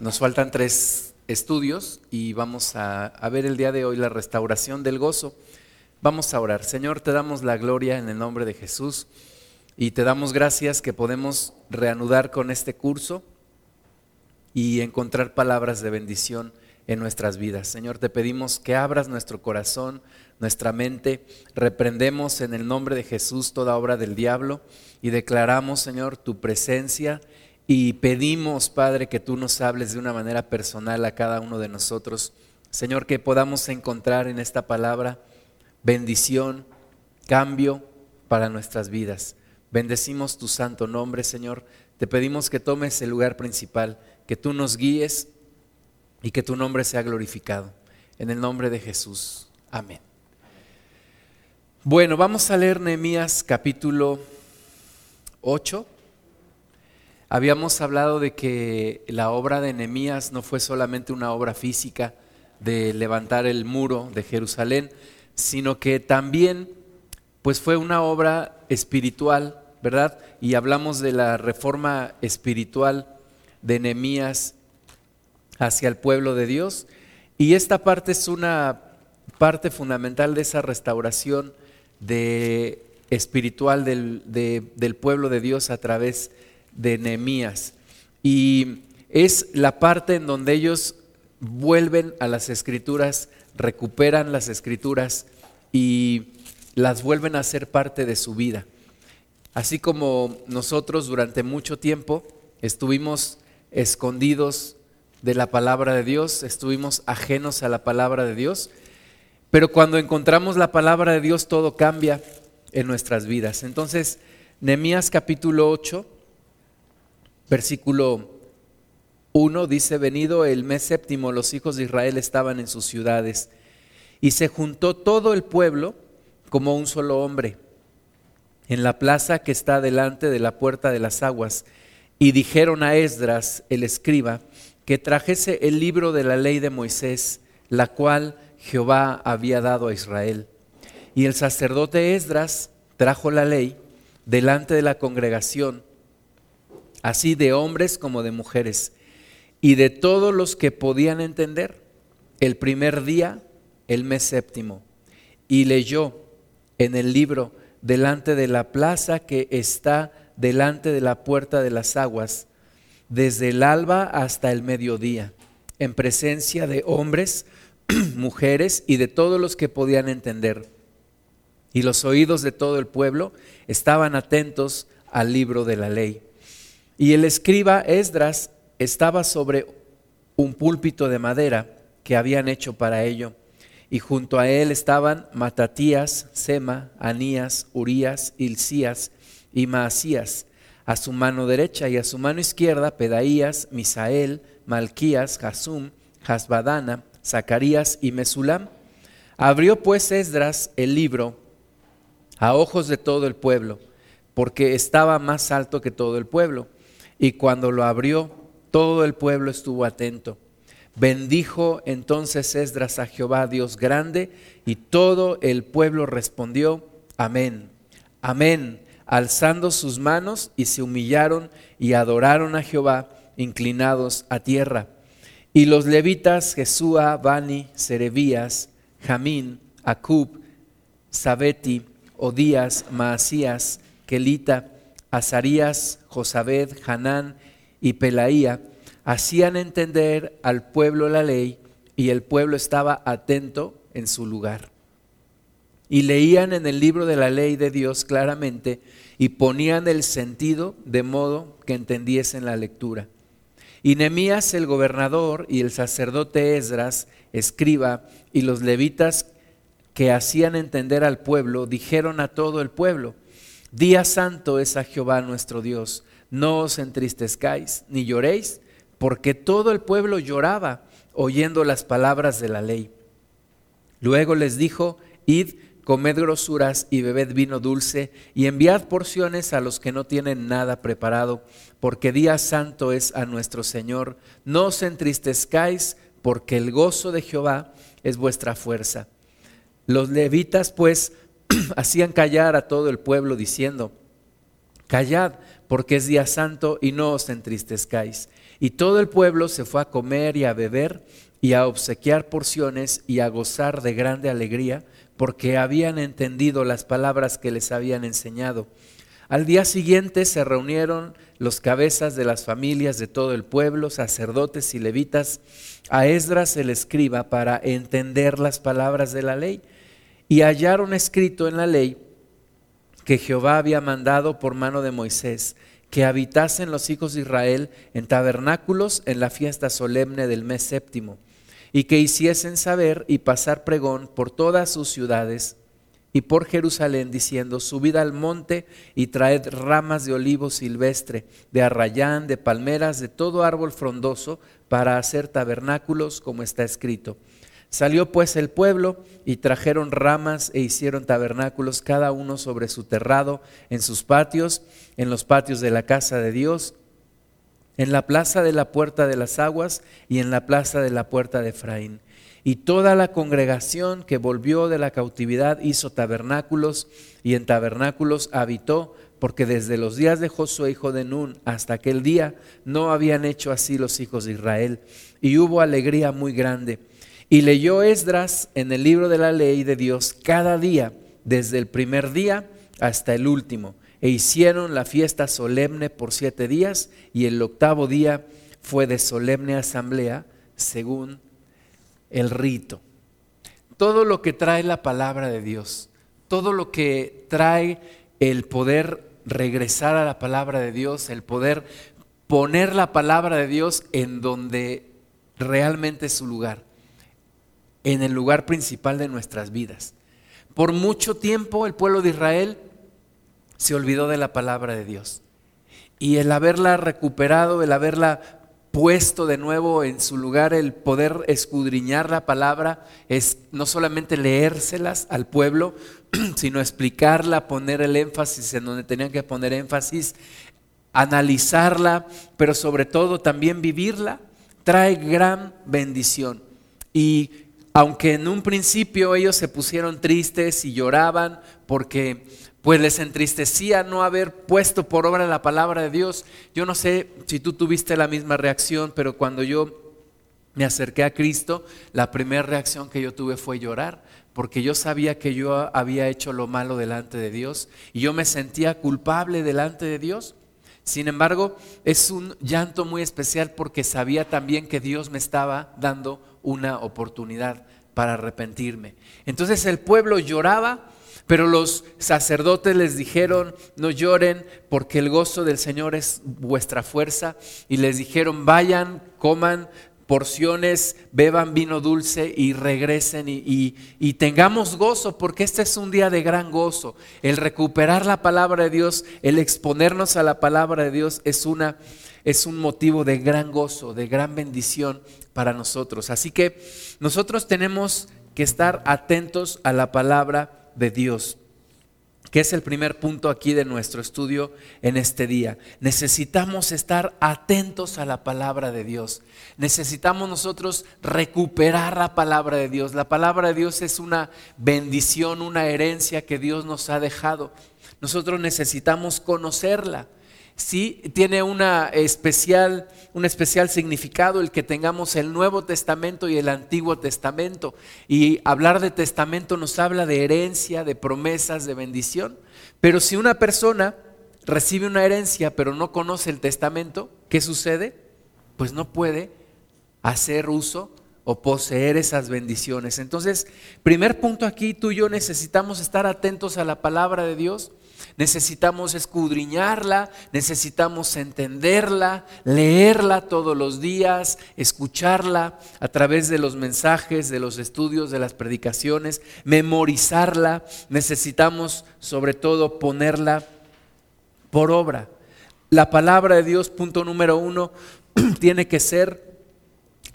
nos faltan tres estudios y vamos a, ver el día de hoy la restauración del gozo. Vamos a orar. Señor, te damos la gloria en el nombre de Jesús y te damos gracias que podemos reanudar con este curso y encontrar palabras de bendición en nuestras vidas. Señor, te pedimos que abras nuestro corazón, nuestra mente, reprendemos en el nombre de Jesús toda obra del diablo y declaramos, Señor, tu presencia y pedimos, Padre, que tú nos hables de una manera personal a cada uno de nosotros. Señor, que podamos encontrar en esta palabra bendición, cambio para nuestras vidas. Bendecimos tu santo nombre, Señor. Te pedimos que tomes el lugar principal, que tú nos guíes y que tu nombre sea glorificado. En el nombre de Jesús. Amén. Bueno, vamos a leer Nehemías capítulo 8. Habíamos hablado de que la obra de Nehemías no fue solamente una obra física de levantar el muro de Jerusalén, sino que también pues fue una obra espiritual, ¿verdad? Y hablamos de la reforma espiritual de Nehemías hacia el pueblo de Dios. Y esta parte es una parte fundamental de esa restauración de, espiritual del, del pueblo de Dios a través de Nehemías. Y es la parte en donde ellos vuelven a las escrituras, recuperan las escrituras y las vuelven a ser parte de su vida. Así como nosotros durante mucho tiempo estuvimos escondidos de la palabra de Dios, estuvimos ajenos a la palabra de Dios, pero cuando encontramos la palabra de Dios todo cambia en nuestras vidas. Entonces, Nehemías capítulo 8, versículo 1 dice, venido el mes séptimo, los hijos de Israel estaban en sus ciudades y se juntó todo el pueblo como un solo hombre en la plaza que está delante de la puerta de las aguas y dijeron a Esdras, el escriba, que trajese el libro de la ley de Moisés, la cual Jehová había dado a Israel. Y el sacerdote Esdras trajo la ley delante de la congregación, así de hombres como de mujeres, y de todos los que podían entender, el primer día, el mes séptimo, y leyó en el libro delante de la plaza que está delante de la puerta de las aguas, desde el alba hasta el mediodía, en presencia de hombres, mujeres y de todos los que podían entender. Y los oídos de todo el pueblo estaban atentos al libro de la ley. Y el escriba Esdras estaba sobre un púlpito de madera que habían hecho para ello. Y junto a él estaban Matatías, Sema, Anías, Urías, Hilcías y Maasías a su mano derecha y a su mano izquierda Pedaías, Misael, Malquías, Jasum, Hasbadana, Zacarías y Mesulam. Abrió pues Esdras el libro a ojos de todo el pueblo, porque estaba más alto que todo el pueblo. Y cuando lo abrió, todo el pueblo estuvo atento. Bendijo entonces Esdras a Jehová, Dios grande, y todo el pueblo respondió, amén, amén alzando sus manos y se humillaron y adoraron a Jehová, inclinados a tierra. Y los levitas Jesúa, Bani, Serebías, Jamín, Acub, Sabeti, Odías, Maasías, Kelita, Azarías, Josabed, Hanán y Pelaía, hacían entender al pueblo la ley y el pueblo estaba atento en su lugar y leían en el libro de la ley de Dios claramente y ponían el sentido de modo que entendiesen la lectura. Y Nemías el gobernador y el sacerdote Esdras, escriba, y los levitas que hacían entender al pueblo, dijeron a todo el pueblo, Día santo es a Jehová nuestro Dios, no os entristezcáis ni lloréis, porque todo el pueblo lloraba oyendo las palabras de la ley. Luego les dijo, Id, comed grosuras y bebed vino dulce, y enviad porciones a los que no tienen nada preparado, porque día santo es a nuestro Señor. No os entristezcáis, porque el gozo de Jehová es vuestra fuerza. Los levitas pues hacían callar a todo el pueblo diciendo, callad, porque es día santo y no os entristezcáis. Y todo el pueblo se fue a comer y a beber y a obsequiar porciones y a gozar de grande alegría, porque habían entendido las palabras que les habían enseñado. Al día siguiente se reunieron los cabezas de las familias de todo el pueblo, sacerdotes y levitas, a Esdras el escriba para entender las palabras de la ley. Y hallaron escrito en la ley que Jehová había mandado por mano de Moisés que habitasen los hijos de Israel en tabernáculos en la fiesta solemne del mes séptimo, y que hiciesen saber y pasar pregón por todas sus ciudades y por Jerusalén, diciendo, subid al monte y traed ramas de olivo silvestre, de arrayán, de palmeras, de todo árbol frondoso, para hacer tabernáculos, como está escrito. Salió pues el pueblo y trajeron ramas e hicieron tabernáculos, cada uno sobre su terrado, en sus patios, en los patios de la casa de Dios, en la plaza de la puerta de las aguas y en la plaza de la puerta de Efraín. Y toda la congregación que volvió de la cautividad hizo tabernáculos y en tabernáculos habitó, porque desde los días de Josué, hijo de Nun, hasta aquel día no habían hecho así los hijos de Israel. Y hubo alegría muy grande. Y leyó Esdras en el libro de la ley de Dios cada día, desde el primer día hasta el último. E hicieron la fiesta solemne por siete días y el octavo día fue de solemne asamblea según el rito. Todo lo que trae la palabra de Dios, todo lo que trae el poder regresar a la palabra de Dios, el poder poner la palabra de Dios en donde realmente es su lugar en el lugar principal de nuestras vidas. Por mucho tiempo el pueblo de Israel se olvidó de la palabra de Dios. Y el haberla recuperado, el haberla puesto de nuevo en su lugar, el poder escudriñar la palabra, es no solamente leérselas al pueblo, sino explicarla, poner el énfasis en donde tenían que poner énfasis, analizarla, pero sobre todo también vivirla, trae gran bendición. Y aunque en un principio ellos se pusieron tristes y lloraban porque pues les entristecía no haber puesto por obra la palabra de Dios. Yo no sé si tú tuviste la misma reacción, pero cuando yo me acerqué a Cristo, la primera reacción que yo tuve fue llorar, porque yo sabía que yo había hecho lo malo delante de Dios y yo me sentía culpable delante de Dios. Sin embargo, es un llanto muy especial porque sabía también que Dios me estaba dando una oportunidad para arrepentirme. Entonces el pueblo lloraba, pero los sacerdotes les dijeron, no lloren porque el gozo del Señor es vuestra fuerza. Y les dijeron, vayan, coman porciones, beban vino dulce y regresen y, y, tengamos gozo, porque este es un día de gran gozo. El recuperar la palabra de Dios, el exponernos a la palabra de Dios es una es un motivo de gran gozo, de gran bendición para nosotros. Así que nosotros tenemos que estar atentos a la palabra de Dios, que es el primer punto aquí de nuestro estudio en este día. Necesitamos estar atentos a la palabra de Dios. Necesitamos nosotros recuperar la palabra de Dios. La palabra de Dios es una bendición, una herencia que Dios nos ha dejado. Nosotros necesitamos conocerla sí tiene una especial, un especial significado el que tengamos el Nuevo Testamento y el Antiguo Testamento. Y hablar de testamento nos habla de herencia, de promesas, de bendición. Pero si una persona recibe una herencia pero no conoce el testamento, ¿qué sucede? Pues no puede hacer uso o poseer esas bendiciones. Entonces, primer punto aquí, tú y yo necesitamos estar atentos a la palabra de Dios necesitamos escudriñarla, necesitamos entenderla, leerla todos los días, escucharla a través de los mensajes, de los estudios, de las predicaciones, memorizarla, necesitamos sobre todo ponerla por obra. La palabra de Dios, punto número uno, tiene que ser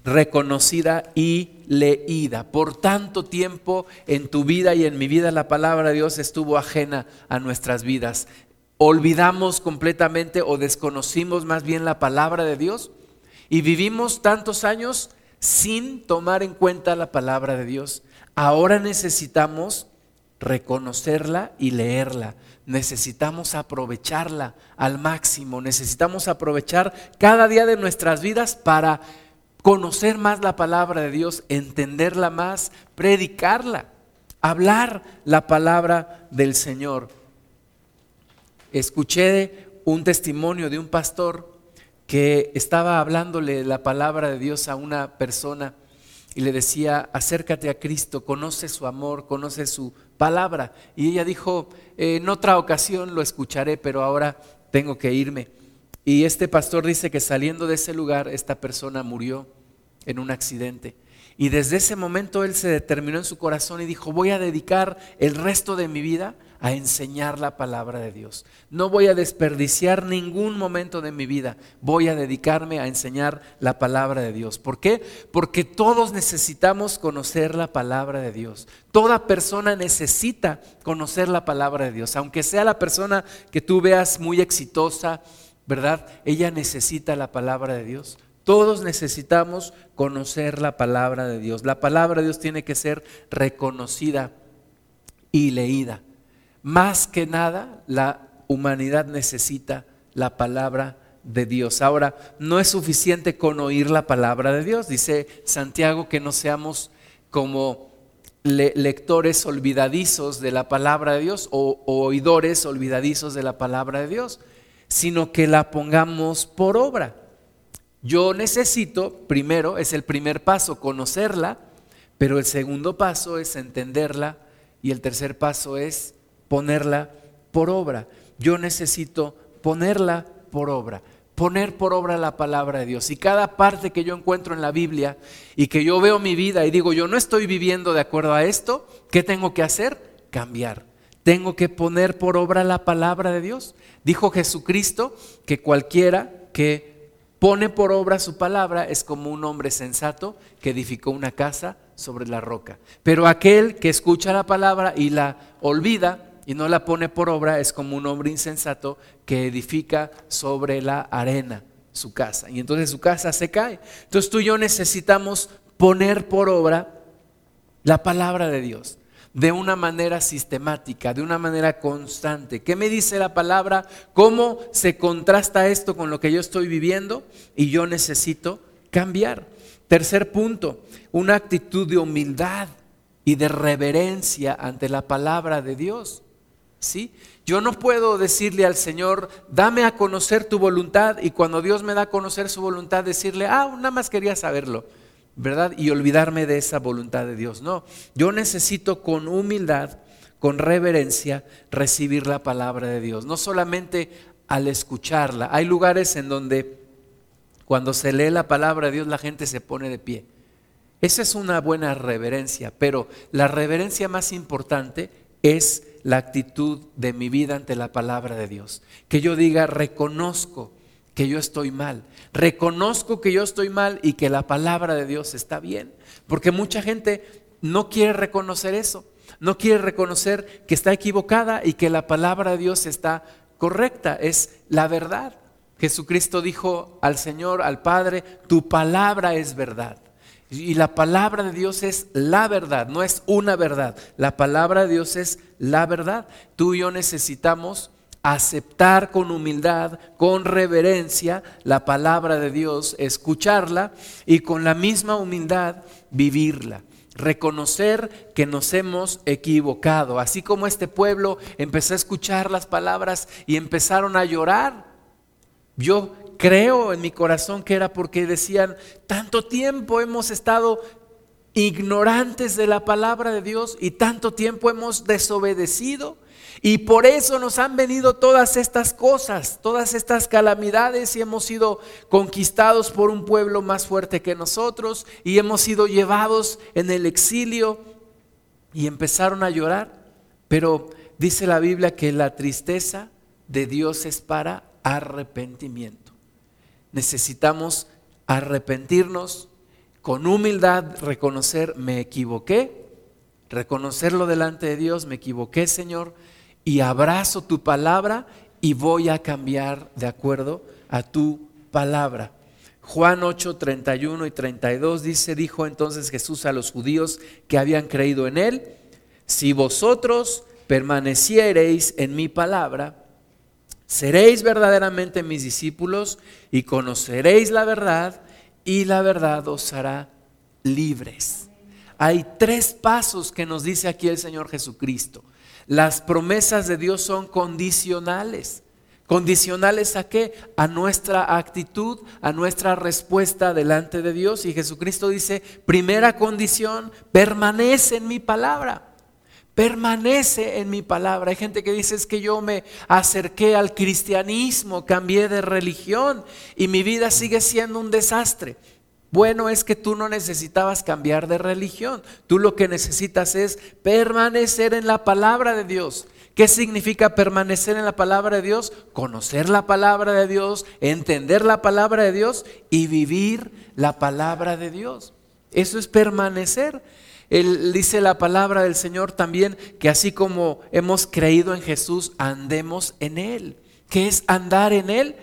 reconocida y leída. Por tanto tiempo en tu vida y en mi vida la palabra de Dios estuvo ajena a nuestras vidas. Olvidamos completamente o desconocimos más bien la palabra de Dios y vivimos tantos años sin tomar en cuenta la palabra de Dios. Ahora necesitamos reconocerla y leerla. Necesitamos aprovecharla al máximo. Necesitamos aprovechar cada día de nuestras vidas para conocer más la palabra de Dios, entenderla más, predicarla, hablar la palabra del Señor. Escuché un testimonio de un pastor que estaba hablándole la palabra de Dios a una persona y le decía, acércate a Cristo, conoce su amor, conoce su palabra. Y ella dijo, en otra ocasión lo escucharé, pero ahora tengo que irme. Y este pastor dice que saliendo de ese lugar, esta persona murió en un accidente. Y desde ese momento él se determinó en su corazón y dijo, voy a dedicar el resto de mi vida a enseñar la palabra de Dios. No voy a desperdiciar ningún momento de mi vida. Voy a dedicarme a enseñar la palabra de Dios. ¿Por qué? Porque todos necesitamos conocer la palabra de Dios. Toda persona necesita conocer la palabra de Dios. Aunque sea la persona que tú veas muy exitosa, ¿verdad? Ella necesita la palabra de Dios. Todos necesitamos conocer la palabra de Dios. La palabra de Dios tiene que ser reconocida y leída. Más que nada, la humanidad necesita la palabra de Dios. Ahora, no es suficiente con oír la palabra de Dios. Dice Santiago que no seamos como lectores olvidadizos de la palabra de Dios o oidores olvidadizos de la palabra de Dios, sino que la pongamos por obra. Yo necesito, primero, es el primer paso, conocerla, pero el segundo paso es entenderla y el tercer paso es ponerla por obra. Yo necesito ponerla por obra, poner por obra la palabra de Dios. Y cada parte que yo encuentro en la Biblia y que yo veo mi vida y digo, yo no estoy viviendo de acuerdo a esto, ¿qué tengo que hacer? Cambiar. Tengo que poner por obra la palabra de Dios. Dijo Jesucristo que cualquiera que pone por obra su palabra es como un hombre sensato que edificó una casa sobre la roca. Pero aquel que escucha la palabra y la olvida y no la pone por obra es como un hombre insensato que edifica sobre la arena su casa. Y entonces su casa se cae. Entonces tú y yo necesitamos poner por obra la palabra de Dios de una manera sistemática, de una manera constante. ¿Qué me dice la palabra? ¿Cómo se contrasta esto con lo que yo estoy viviendo? Y yo necesito cambiar. Tercer punto, una actitud de humildad y de reverencia ante la palabra de Dios. ¿Sí? Yo no puedo decirle al Señor, dame a conocer tu voluntad y cuando Dios me da a conocer su voluntad decirle, ah, nada más quería saberlo. ¿Verdad? Y olvidarme de esa voluntad de Dios. No, yo necesito con humildad, con reverencia, recibir la palabra de Dios. No solamente al escucharla. Hay lugares en donde cuando se lee la palabra de Dios la gente se pone de pie. Esa es una buena reverencia, pero la reverencia más importante es la actitud de mi vida ante la palabra de Dios. Que yo diga, reconozco que yo estoy mal. Reconozco que yo estoy mal y que la palabra de Dios está bien. Porque mucha gente no quiere reconocer eso. No quiere reconocer que está equivocada y que la palabra de Dios está correcta. Es la verdad. Jesucristo dijo al Señor, al Padre, tu palabra es verdad. Y la palabra de Dios es la verdad, no es una verdad. La palabra de Dios es la verdad. Tú y yo necesitamos aceptar con humildad, con reverencia la palabra de Dios, escucharla y con la misma humildad vivirla. Reconocer que nos hemos equivocado. Así como este pueblo empezó a escuchar las palabras y empezaron a llorar. Yo creo en mi corazón que era porque decían, tanto tiempo hemos estado ignorantes de la palabra de Dios y tanto tiempo hemos desobedecido y por eso nos han venido todas estas cosas, todas estas calamidades y hemos sido conquistados por un pueblo más fuerte que nosotros y hemos sido llevados en el exilio y empezaron a llorar. Pero dice la Biblia que la tristeza de Dios es para arrepentimiento. Necesitamos arrepentirnos con humildad, reconocer, me equivoqué, reconocerlo delante de Dios, me equivoqué Señor, y abrazo tu palabra y voy a cambiar de acuerdo a tu palabra. Juan 8, 31 y 32 dice, dijo entonces Jesús a los judíos que habían creído en él, Si vosotros permaneciereis en mi palabra, seréis verdaderamente mis discípulos y conoceréis la verdad y la verdad os hará libres. Hay tres pasos que nos dice aquí el Señor Jesucristo. Las promesas de Dios son condicionales. ¿Condicionales a qué? A nuestra actitud, a nuestra respuesta delante de Dios. Y Jesucristo dice, primera condición, permanece en mi palabra. Permanece en mi palabra. Hay gente que dice es que yo me acerqué al cristianismo, cambié de religión y mi vida sigue siendo un desastre. Bueno es que tú no necesitabas cambiar de religión. Tú lo que necesitas es permanecer en la palabra de Dios. ¿Qué significa permanecer en la palabra de Dios? Conocer la palabra de Dios, entender la palabra de Dios y vivir la palabra de Dios. Eso es permanecer. Él dice la palabra del Señor también que así como hemos creído en Jesús, andemos en Él. ¿Qué es andar en Él?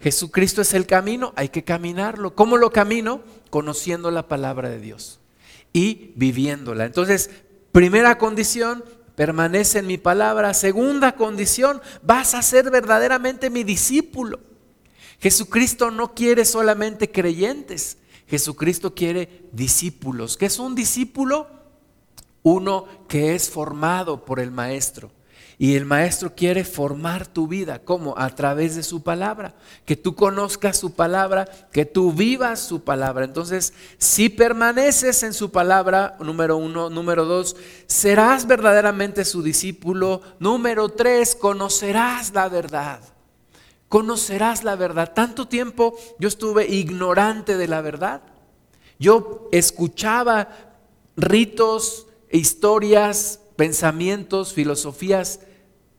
Jesucristo es el camino, hay que caminarlo. ¿Cómo lo camino? Conociendo la palabra de Dios y viviéndola. Entonces, primera condición, permanece en mi palabra. Segunda condición, vas a ser verdaderamente mi discípulo. Jesucristo no quiere solamente creyentes, Jesucristo quiere discípulos. ¿Qué es un discípulo? Uno que es formado por el maestro. Y el maestro quiere formar tu vida. ¿Cómo? A través de su palabra. Que tú conozcas su palabra, que tú vivas su palabra. Entonces, si permaneces en su palabra, número uno, número dos, serás verdaderamente su discípulo. Número tres, conocerás la verdad. Conocerás la verdad. Tanto tiempo yo estuve ignorante de la verdad. Yo escuchaba ritos, historias, pensamientos, filosofías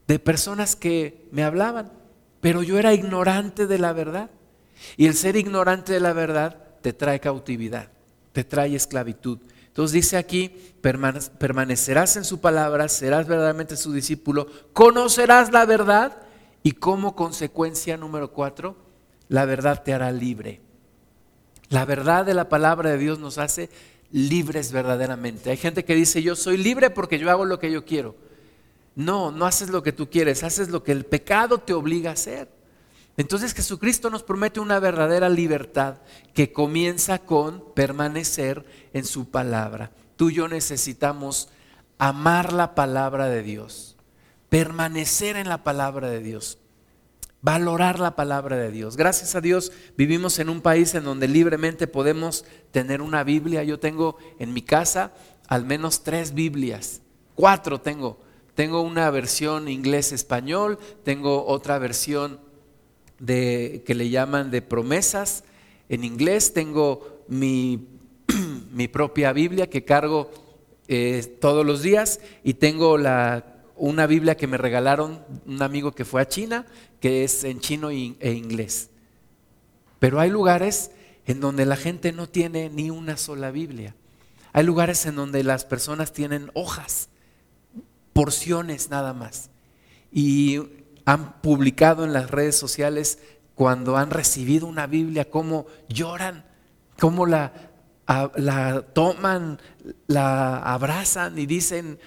de personas que me hablaban, pero yo era ignorante de la verdad. Y el ser ignorante de la verdad te trae cautividad, te trae esclavitud. Entonces dice aquí, permanecerás en su palabra, serás verdaderamente su discípulo, conocerás la verdad y como consecuencia número cuatro, la verdad te hará libre. La verdad de la palabra de Dios nos hace libres verdaderamente. Hay gente que dice, yo soy libre porque yo hago lo que yo quiero. No, no haces lo que tú quieres, haces lo que el pecado te obliga a hacer. Entonces Jesucristo nos promete una verdadera libertad que comienza con permanecer en su palabra. Tú y yo necesitamos amar la palabra de Dios, permanecer en la palabra de Dios, valorar la palabra de Dios. Gracias a Dios vivimos en un país en donde libremente podemos tener una Biblia. Yo tengo en mi casa al menos tres Biblias, cuatro tengo tengo una versión inglés-español, tengo otra versión de, que le llaman de promesas en inglés, tengo mi, mi propia Biblia que cargo eh, todos los días y tengo la, una Biblia que me regalaron un amigo que fue a China, que es en chino e inglés. Pero hay lugares en donde la gente no tiene ni una sola Biblia. Hay lugares en donde las personas tienen hojas porciones nada más. Y han publicado en las redes sociales cuando han recibido una Biblia, cómo lloran, cómo la, la toman, la abrazan y dicen,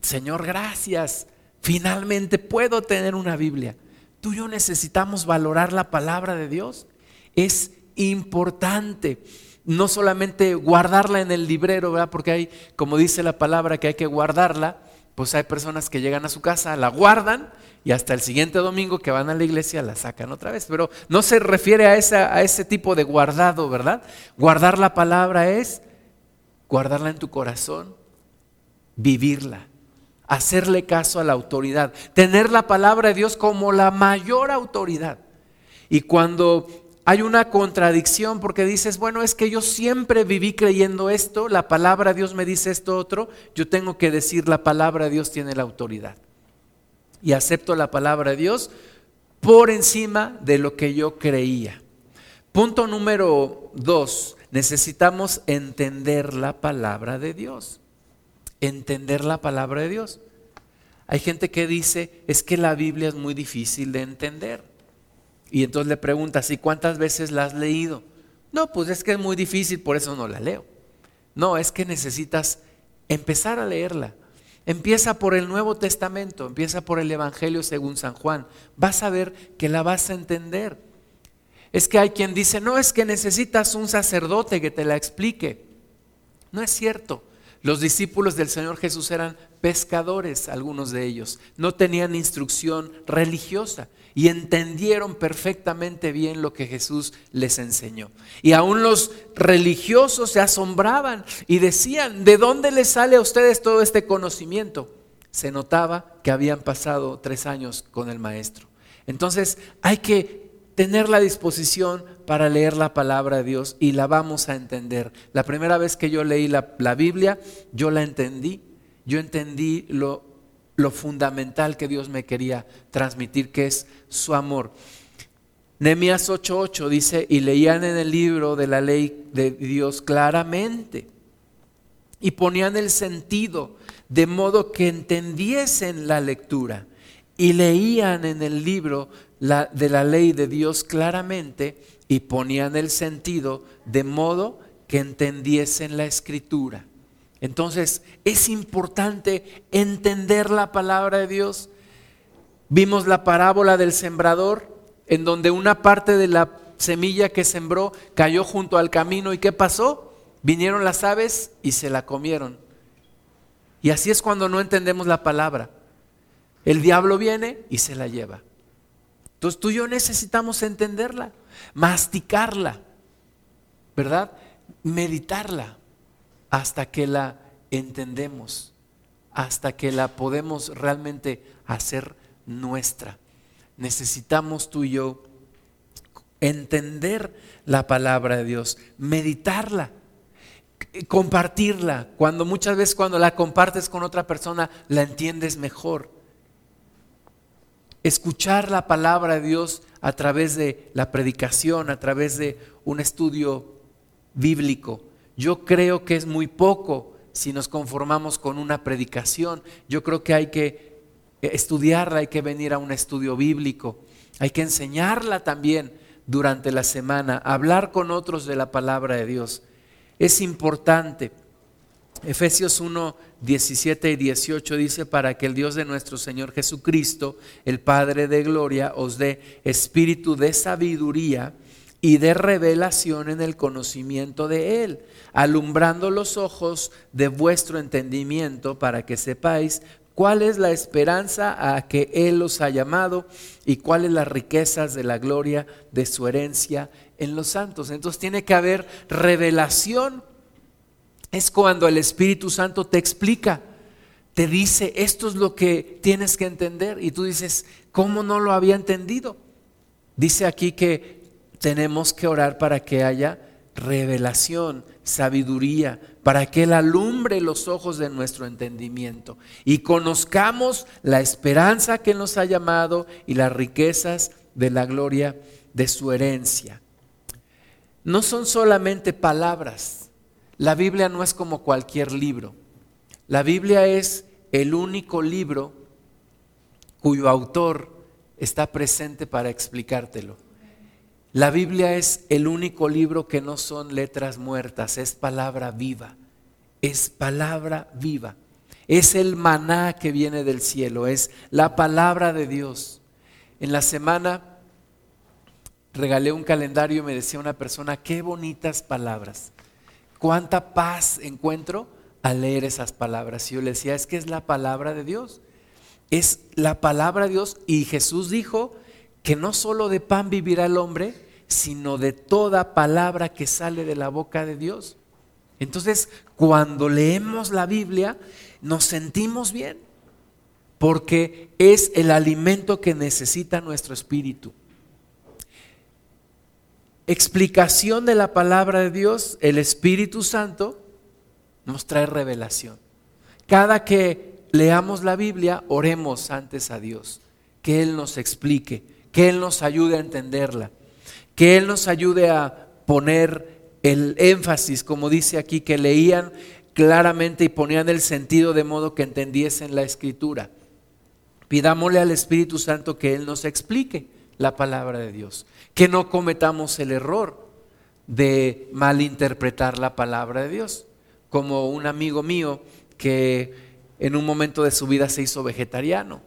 Señor, gracias, finalmente puedo tener una Biblia. Tú y yo necesitamos valorar la palabra de Dios. Es importante no solamente guardarla en el librero, ¿verdad? Porque hay, como dice la palabra, que hay que guardarla, pues hay personas que llegan a su casa, la guardan y hasta el siguiente domingo que van a la iglesia la sacan otra vez. Pero no se refiere a, a ese tipo de guardado, ¿verdad? Guardar la palabra es guardarla en tu corazón, vivirla, hacerle caso a la autoridad, tener la palabra de Dios como la mayor autoridad. Y cuando hay una contradicción porque dices, bueno, es que yo siempre viví creyendo esto, la palabra de Dios me dice esto otro, yo tengo que decir la palabra de Dios tiene la autoridad. Y acepto la palabra de Dios por encima de lo que yo creía. Punto número dos, necesitamos entender la palabra de Dios. Entender la palabra de Dios. Hay gente que dice, es que la Biblia es muy difícil de entender. Y entonces le preguntas, ¿y cuántas veces la has leído? No, pues es que es muy difícil, por eso no la leo. No, es que necesitas empezar a leerla. Empieza por el Nuevo Testamento, empieza por el Evangelio según San Juan. Vas a ver que la vas a entender. Es que hay quien dice, no, es que necesitas un sacerdote que te la explique. No es cierto. Los discípulos del Señor Jesús eran pescadores, algunos de ellos. No tenían instrucción religiosa y entendieron perfectamente bien lo que Jesús les enseñó. Y aún los religiosos se asombraban y decían, ¿de dónde les sale a ustedes todo este conocimiento? Se notaba que habían pasado tres años con el maestro. Entonces hay que tener la disposición para leer la palabra de Dios y la vamos a entender. La primera vez que yo leí la, la Biblia, yo la entendí. Yo entendí lo lo fundamental que Dios me quería transmitir, que es su amor. Nehemías 8:8 dice, y leían en el libro de la ley de Dios claramente y ponían el sentido de modo que entendiesen la lectura y leían en el libro de la ley de Dios claramente y ponían el sentido de modo que entendiesen la escritura. Entonces es importante entender la palabra de Dios. Vimos la parábola del sembrador, en donde una parte de la semilla que sembró cayó junto al camino. ¿Y qué pasó? Vinieron las aves y se la comieron. Y así es cuando no entendemos la palabra. El diablo viene y se la lleva. Entonces tú y yo necesitamos entenderla, masticarla, ¿verdad? Meditarla hasta que la entendemos, hasta que la podemos realmente hacer nuestra. Necesitamos tú y yo entender la palabra de Dios, meditarla, compartirla. Cuando muchas veces cuando la compartes con otra persona la entiendes mejor. Escuchar la palabra de Dios a través de la predicación, a través de un estudio bíblico yo creo que es muy poco si nos conformamos con una predicación. Yo creo que hay que estudiarla, hay que venir a un estudio bíblico, hay que enseñarla también durante la semana, hablar con otros de la palabra de Dios. Es importante. Efesios 1, 17 y 18 dice, para que el Dios de nuestro Señor Jesucristo, el Padre de Gloria, os dé espíritu de sabiduría y de revelación en el conocimiento de Él, alumbrando los ojos de vuestro entendimiento para que sepáis cuál es la esperanza a que Él os ha llamado y cuáles las riquezas de la gloria de su herencia en los santos. Entonces tiene que haber revelación. Es cuando el Espíritu Santo te explica, te dice, esto es lo que tienes que entender. Y tú dices, ¿cómo no lo había entendido? Dice aquí que tenemos que orar para que haya revelación, sabiduría, para que Él alumbre los ojos de nuestro entendimiento y conozcamos la esperanza que nos ha llamado y las riquezas de la gloria de su herencia. No son solamente palabras. La Biblia no es como cualquier libro. La Biblia es el único libro cuyo autor está presente para explicártelo. La Biblia es el único libro que no son letras muertas, es palabra viva, es palabra viva. Es el maná que viene del cielo, es la palabra de Dios. En la semana regalé un calendario y me decía una persona, qué bonitas palabras, cuánta paz encuentro al leer esas palabras. Y yo le decía, es que es la palabra de Dios, es la palabra de Dios. Y Jesús dijo, que no solo de pan vivirá el hombre, sino de toda palabra que sale de la boca de Dios. Entonces, cuando leemos la Biblia, nos sentimos bien, porque es el alimento que necesita nuestro espíritu. Explicación de la palabra de Dios, el Espíritu Santo nos trae revelación. Cada que leamos la Biblia, oremos antes a Dios, que Él nos explique que Él nos ayude a entenderla, que Él nos ayude a poner el énfasis, como dice aquí, que leían claramente y ponían el sentido de modo que entendiesen la escritura. Pidámosle al Espíritu Santo que Él nos explique la palabra de Dios, que no cometamos el error de malinterpretar la palabra de Dios, como un amigo mío que en un momento de su vida se hizo vegetariano.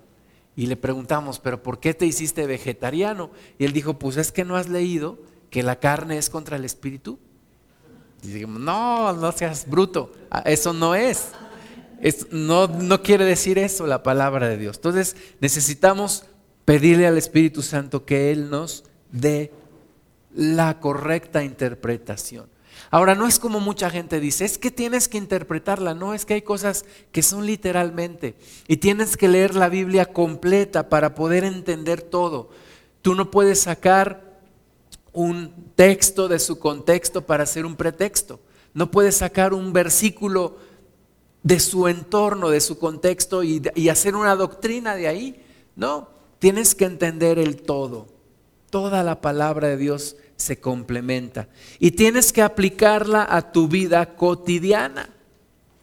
Y le preguntamos, ¿pero por qué te hiciste vegetariano? Y él dijo, pues es que no has leído que la carne es contra el espíritu. Y dijimos, no, no seas bruto, eso no es. no, no quiere decir eso la palabra de Dios. Entonces necesitamos pedirle al Espíritu Santo que Él nos dé la correcta interpretación. Ahora, no es como mucha gente dice, es que tienes que interpretarla, no, es que hay cosas que son literalmente y tienes que leer la Biblia completa para poder entender todo. Tú no puedes sacar un texto de su contexto para hacer un pretexto, no puedes sacar un versículo de su entorno, de su contexto y, y hacer una doctrina de ahí. No, tienes que entender el todo. Toda la palabra de Dios se complementa. Y tienes que aplicarla a tu vida cotidiana,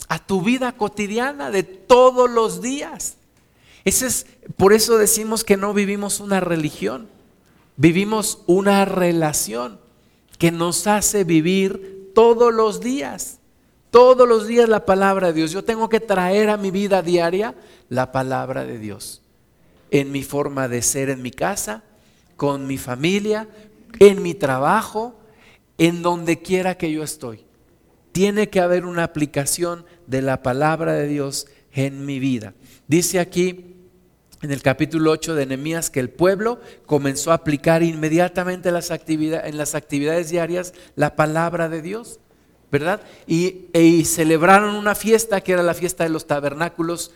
a tu vida cotidiana de todos los días. Ese es, por eso decimos que no vivimos una religión, vivimos una relación que nos hace vivir todos los días. Todos los días la palabra de Dios. Yo tengo que traer a mi vida diaria la palabra de Dios. En mi forma de ser en mi casa, con mi familia, en mi trabajo, en donde quiera que yo estoy. Tiene que haber una aplicación de la palabra de Dios en mi vida. Dice aquí en el capítulo 8 de Nehemías que el pueblo comenzó a aplicar inmediatamente las en las actividades diarias la palabra de Dios, ¿verdad? Y, y celebraron una fiesta que era la fiesta de los tabernáculos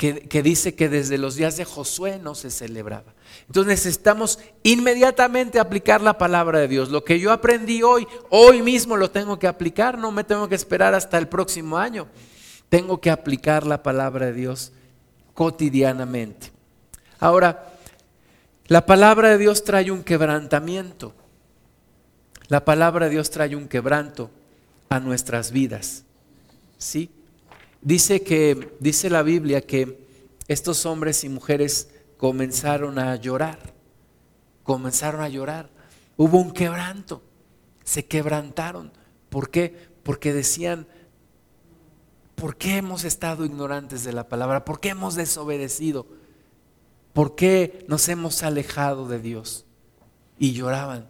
que, dice que desde los días de Josué no se celebraba. Entonces necesitamos inmediatamente aplicar la palabra de Dios. Lo que yo aprendí hoy, hoy mismo lo tengo que aplicar, no me tengo que esperar hasta el próximo año. Tengo que aplicar la palabra de Dios cotidianamente. Ahora, la palabra de Dios trae un quebrantamiento. La palabra de Dios trae un quebranto a nuestras vidas. ¿Sí? Dice que, dice la Biblia que estos hombres y mujeres comenzaron a llorar, comenzaron a llorar. Hubo un quebranto, se quebrantaron. ¿Por qué? Porque decían, ¿por qué hemos estado ignorantes de la palabra? ¿Por qué hemos desobedecido? ¿Por qué nos hemos alejado de Dios? Y lloraban.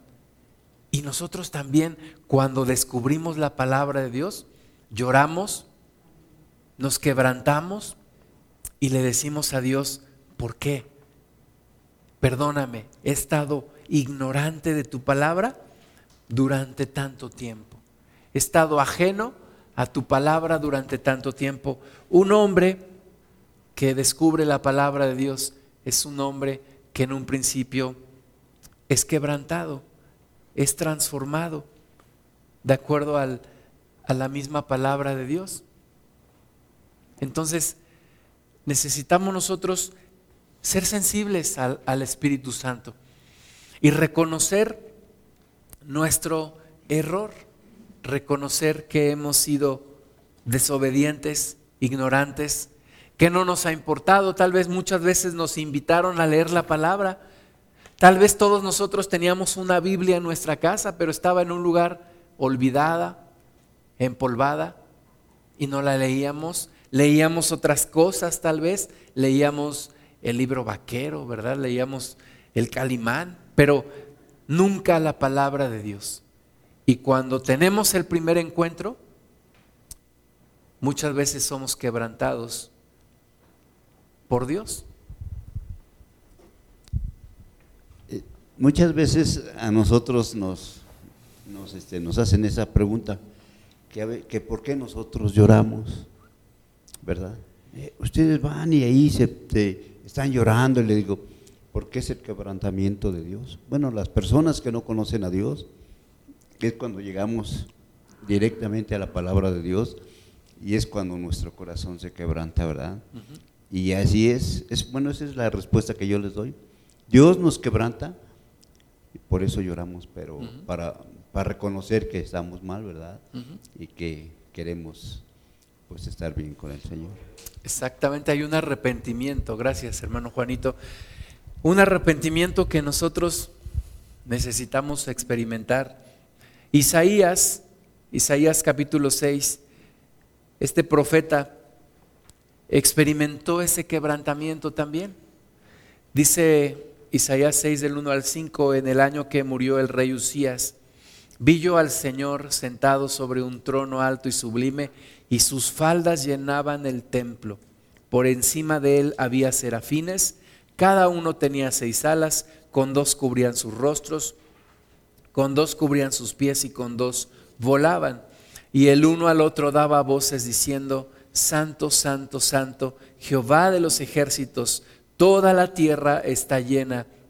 Y nosotros también, cuando descubrimos la palabra de Dios, lloramos nos quebrantamos y le decimos a Dios, ¿por qué? Perdóname, he estado ignorante de tu palabra durante tanto tiempo. He estado ajeno a tu palabra durante tanto tiempo. Un hombre que descubre la palabra de Dios es un hombre que en un principio es quebrantado, es transformado de acuerdo a la misma palabra de Dios. Entonces, necesitamos nosotros ser sensibles al, Espíritu Santo y reconocer nuestro error, reconocer que hemos sido desobedientes, ignorantes, que no nos ha importado, tal vez muchas veces nos invitaron a leer la palabra, tal vez todos nosotros teníamos una Biblia en nuestra casa, pero estaba en un lugar olvidada, empolvada, y no la leíamos, leíamos otras cosas tal vez, leíamos el libro vaquero, ¿verdad? Leíamos el calimán, pero nunca la palabra de Dios. Y cuando tenemos el primer encuentro, muchas veces somos quebrantados por Dios. Muchas veces a nosotros nos, nos, este, hacen esa pregunta, que, que por qué nosotros lloramos. ¿Verdad? Eh, ustedes van y ahí se, están llorando y le digo, ¿por qué es el quebrantamiento de Dios? Bueno, las personas que no conocen a Dios, es cuando llegamos directamente a la palabra de Dios y es cuando nuestro corazón se quebranta, ¿verdad? Y así es, es, bueno, esa es la respuesta que yo les doy. Dios nos quebranta y por eso lloramos, pero para, para reconocer que estamos mal, ¿verdad? Y que queremos pues estar bien con el Señor. Exactamente, hay un arrepentimiento, gracias hermano Juanito, un arrepentimiento que nosotros necesitamos experimentar. Isaías, Isaías capítulo 6, este profeta experimentó ese quebrantamiento también. Dice Isaías 6 del 1 al 5, en el año que murió el rey Usías, vi yo al Señor sentado sobre un trono alto y sublime, y sus faldas llenaban el templo. Por encima de él había serafines, cada uno tenía seis alas, con dos cubrían sus rostros, con dos cubrían sus pies y con dos volaban. Y el uno al otro daba voces diciendo, Santo, Santo, Santo, Jehová de los ejércitos, Toda la tierra está llena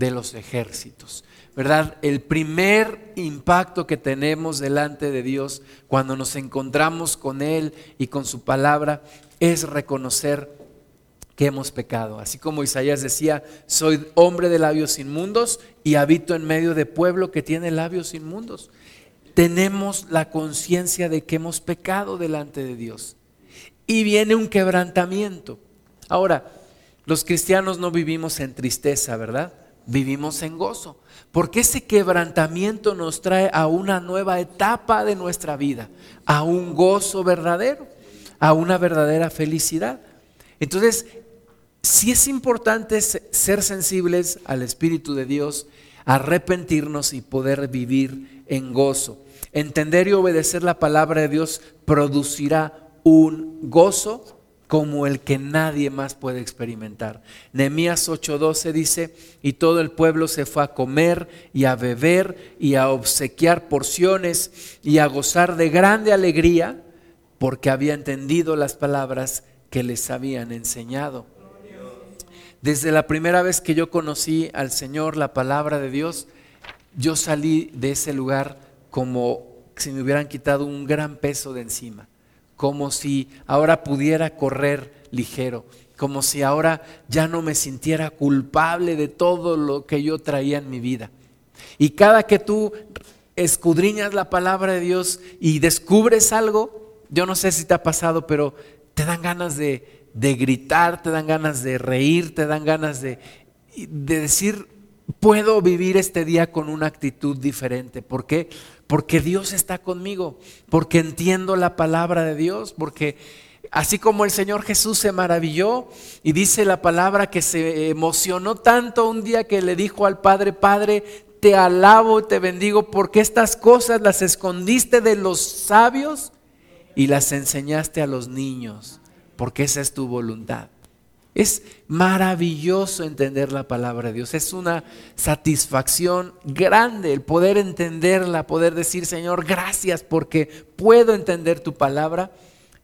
de los ejércitos. ¿verdad? El primer impacto que tenemos delante de Dios cuando nos encontramos con Él y con su palabra es reconocer que hemos pecado. Así como Isaías decía, soy hombre de labios inmundos y habito en medio de pueblo que tiene labios inmundos. Tenemos la conciencia de que hemos pecado delante de Dios. Y viene un quebrantamiento. Ahora, los cristianos no vivimos en tristeza, ¿verdad? Vivimos en gozo. Porque ese quebrantamiento nos trae a una nueva etapa de nuestra vida, a un gozo verdadero, a una verdadera felicidad. Entonces, sí es importante ser sensibles al Espíritu de Dios, arrepentirnos y poder vivir en gozo. Entender y obedecer la palabra de Dios producirá un gozo como el que nadie más puede experimentar. Nehemías 8:12 dice, y todo el pueblo se fue a comer y a beber y a obsequiar porciones y a gozar de grande alegría porque había entendido las palabras que les habían enseñado. Desde la primera vez que yo conocí al Señor, la palabra de Dios, yo salí de ese lugar como si me hubieran quitado un gran peso de encima como si ahora pudiera correr ligero, como si ahora ya no me sintiera culpable de todo lo que yo traía en mi vida. Y cada que tú escudriñas la palabra de Dios y descubres algo, yo no sé si te ha pasado, pero te dan ganas de, gritar, te dan ganas de reír, te dan ganas de, de decir, puedo vivir este día con una actitud diferente. ¿Por qué? Porque Dios está conmigo, porque entiendo la palabra de Dios, porque así como el Señor Jesús se maravilló y dice la palabra que se emocionó tanto un día que le dijo al Padre, Padre, te alabo y te bendigo porque estas cosas las escondiste de los sabios y las enseñaste a los niños, porque esa es tu voluntad. Es maravilloso entender la palabra de Dios. Es una satisfacción grande el poder entenderla, poder decir, Señor, gracias porque puedo entender tu palabra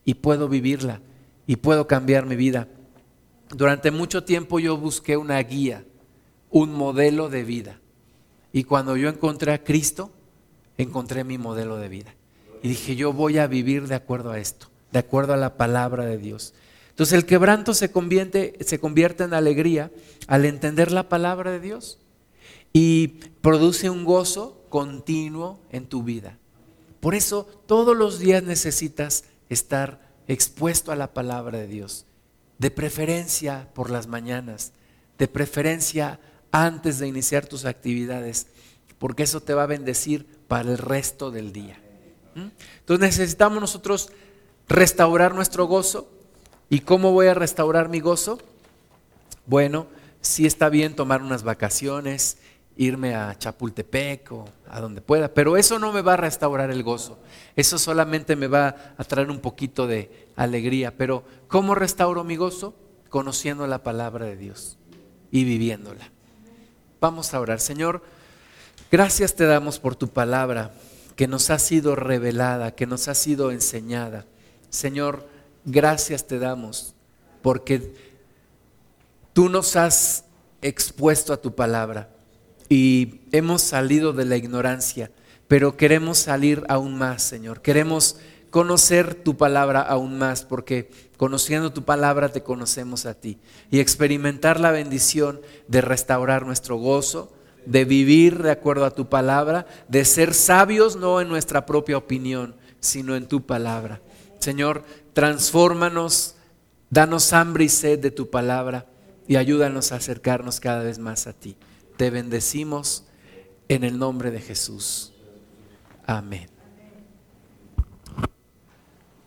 y puedo vivirla y puedo cambiar mi vida. Durante mucho tiempo yo busqué una guía, un modelo de vida. Y cuando yo encontré a Cristo, encontré mi modelo de vida. Y dije, yo voy a vivir de acuerdo a esto, de acuerdo a la palabra de Dios. Entonces el quebranto se convierte, se convierte en alegría al entender la palabra de Dios y produce un gozo continuo en tu vida. Por eso todos los días necesitas estar expuesto a la palabra de Dios, de preferencia por las mañanas, de preferencia antes de iniciar tus actividades, porque eso te va a bendecir para el resto del día. ¿Mm? Entonces necesitamos nosotros restaurar nuestro gozo, ¿Y cómo voy a restaurar mi gozo? Bueno, sí está bien tomar unas vacaciones, irme a Chapultepec o a donde pueda, pero eso no me va a restaurar el gozo. Eso solamente me va a traer un poquito de alegría. Pero ¿cómo restauro mi gozo? Conociendo la palabra de Dios y viviéndola. Vamos a orar. Señor, gracias te damos por tu palabra que nos ha sido revelada, que nos ha sido enseñada. Señor, gracias te damos porque tú nos has expuesto a tu palabra y hemos salido de la ignorancia, pero queremos salir aún más, Señor. Queremos conocer tu palabra aún más, porque conociendo tu palabra te conocemos a ti y experimentar la bendición de restaurar nuestro gozo, de vivir de acuerdo a tu palabra, de ser sabios no en nuestra propia opinión, sino en tu palabra. Señor, transfórmanos, danos hambre y sed de tu palabra y ayúdanos a acercarnos cada vez más a ti. Te bendecimos en el nombre de Jesús. Amén.